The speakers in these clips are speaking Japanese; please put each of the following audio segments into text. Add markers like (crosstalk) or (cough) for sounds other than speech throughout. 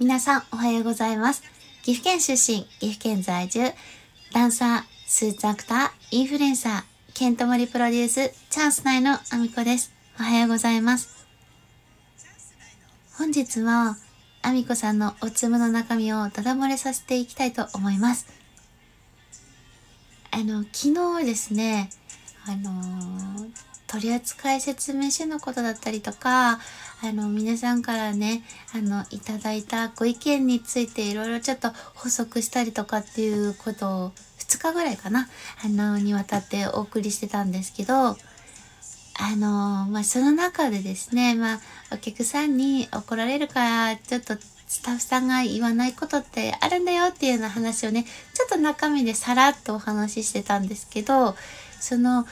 皆さんおはようございます。岐阜県出身、岐阜県在住、ダンサー、スーツアクター、インフルエンサー、ケントモリプロデュース、チャンス内のアミコです。おはようございます。本日は、アミコさんのおつむの中身をダダ漏れさせていきたいと思います。あの、昨日ですね、あのー、取扱説明書のことだったりとか、あの、皆さんからね、あの、いただいたご意見についていろいろちょっと補足したりとかっていうことを2日ぐらいかな、あの、にわたってお送りしてたんですけど、あの、まあ、その中でですね、まあ、お客さんに怒られるから、ちょっとスタッフさんが言わないことってあるんだよっていうような話をね、ちょっと中身でさらっとお話ししてたんですけど、その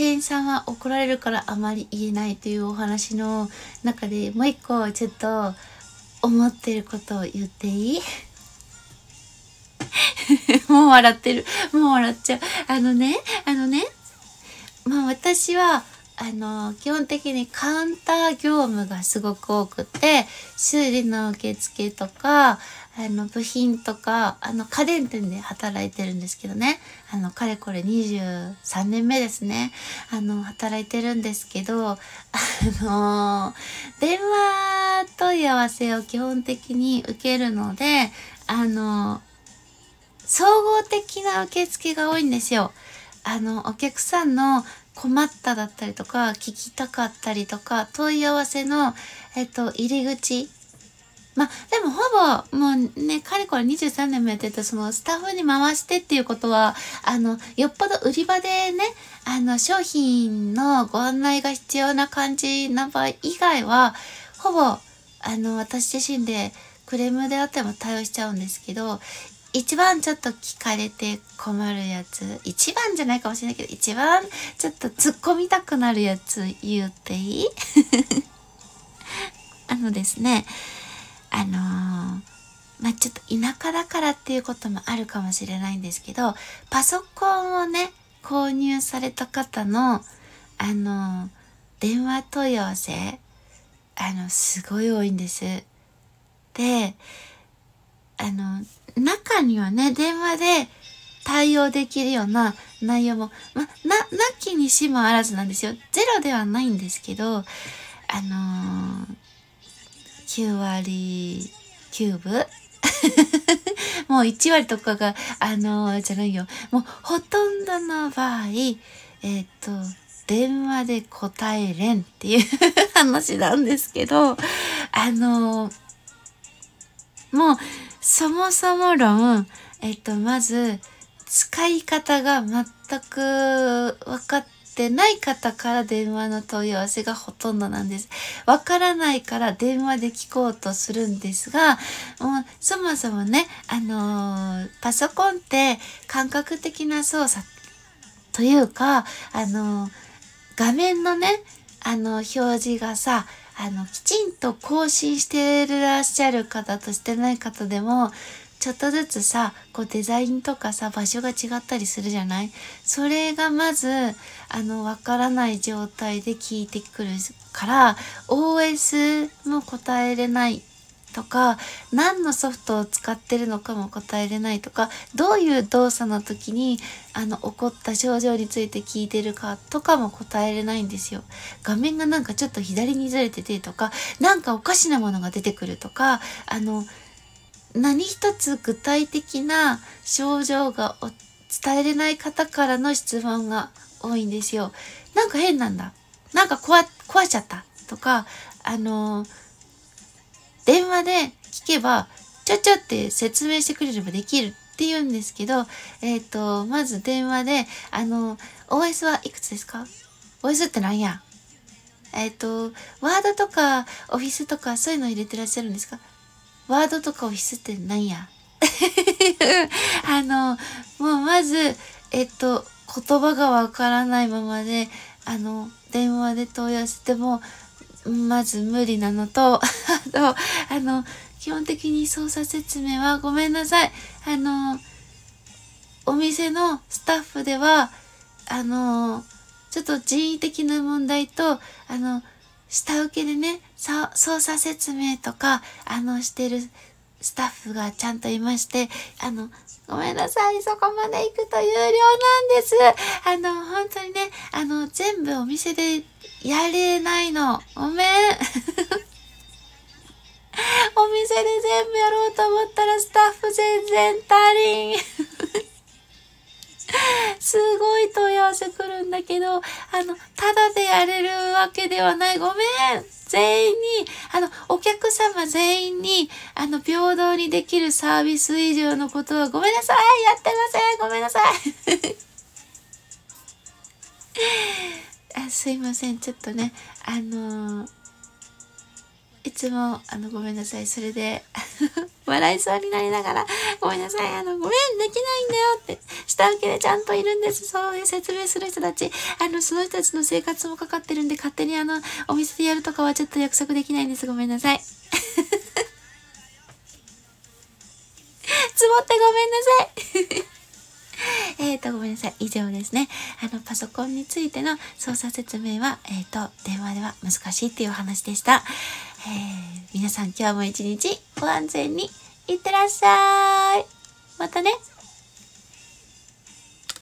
店員さんは怒られるからあまり言えないというお話の中でもう一個ちょっと思ってることを言っていい？(laughs) もう笑ってる。もう笑っちゃう。あのね、あのね、まあ私はあの、基本的にカウンター業務がすごく多くて、修理の受付とか、あの、部品とか、あの、家電店で働いてるんですけどね。あの、かれこれ23年目ですね。あの、働いてるんですけど、あの、電話問い合わせを基本的に受けるので、あの、総合的な受付が多いんですよ。あの、お客さんの困っただったりとか、聞きたかったりとか、問い合わせの、えっと、入り口。まあ、でもほぼ、もうね、かれこれ23年もやってて、そのスタッフに回してっていうことは、あの、よっぽど売り場でね、あの、商品のご案内が必要な感じな場合以外は、ほぼ、あの、私自身でクレームであっても対応しちゃうんですけど、一番ちょっと聞かれて困るやつ、一番じゃないかもしれないけど、一番ちょっと突っ込みたくなるやつ言っていい？(laughs) あのですね、あのー、まあ、ちょっと田舎だからっていうこともあるかもしれないんですけど、パソコンをね、購入された方の、あのー、電話問い合わせ、あの、すごい多いんです。で、あの、中にはね、電話で対応できるような内容も、ま、な、なきにしもあらずなんですよ。ゼロではないんですけど、あのー、9割9分？(laughs) もう1割とかが、あのー、じゃないよ。もうほとんどの場合、えっ、と、電話で答えれんっていう (laughs) 話なんですけど、あのー、もう、そもそも論、えっと、まず、使い方が全く分かってない方から電話の問い合わせがほとんどなんです。わからないから電話で聞こうとするんですが、もうそもそもね、あのー、パソコンって感覚的な操作というか、あのー、画面のね、あの表示がさ、あの、きちんと更新してらっしゃる方としてない方でも、ちょっとずつさ、こうデザインとかさ、場所が違ったりするじゃない？それがまず、あの、わからない状態で聞いてくるから、OS も答えれないとか、何のソフトを使ってるのかも答えれないとか、どういう動作の時に、あの、起こった症状について聞いてるかとかも答えれないんですよ。画面がなんかちょっと左にずれててとか、なんかおかしなものが出てくるとか、あの、何一つ具体的な症状が伝えれない方からの質問が多いんですよ。なんか変なんだ。なんか壊、壊しちゃったとか、あのー電話で聞けば、ちょちょって説明してくれればできるって言うんですけど、えっ、ー、と、まず電話で、あの、OS はいくつですか ?OS って何や？えっ、ー、と、ワードとかオフィスとかそういうの入れてらっしゃるんですか？ワードとかオフィスって何や？(laughs) あの、もうまず、えっ、ー、と、言葉がわからないままで、あの、電話で問い合わせても、まず無理なのと、(laughs) あと、あの、基本的に操作説明はごめんなさい。あの、お店のスタッフでは、あの、ちょっと人為的な問題と、あの、下請けでね、操作説明とか、あの、してるスタッフがちゃんといまして、あの、ごめんなさい、そこまで行くと有料なんです。あの、本当にね、あの、全部お店でやれないの。ごめん。(laughs) お店で全部やろうと思ったらスタッフ全然足りん。すごい問い合わせ来るんだけど、あの、ただでやれるわけではない。ごめん全員に、あの、お客様全員に、あの、平等にできるサービス以上のことはごめんなさいやってませんごめんなさいあすいません。ちょっとね、あのーいつも、あの、ごめんなさい。それで、笑いそうになりながら、ごめんなさい。あの、ごめん、できないんだよって、下請けでちゃんといるんです。そういう説明する人たち。あの、その人たちの生活もかかってるんで、勝手にあの、お店でやるとかはちょっと約束できないんです。ごめんなさい。つぼってごめんなさい。(laughs) えっ、と、ごめんなさい。以上ですね。あの、パソコンについての操作説明は、えっ、ー、と、電話では難しいっていうお話でした。皆さん今日も一日ご安全にいってらっしゃい。またね。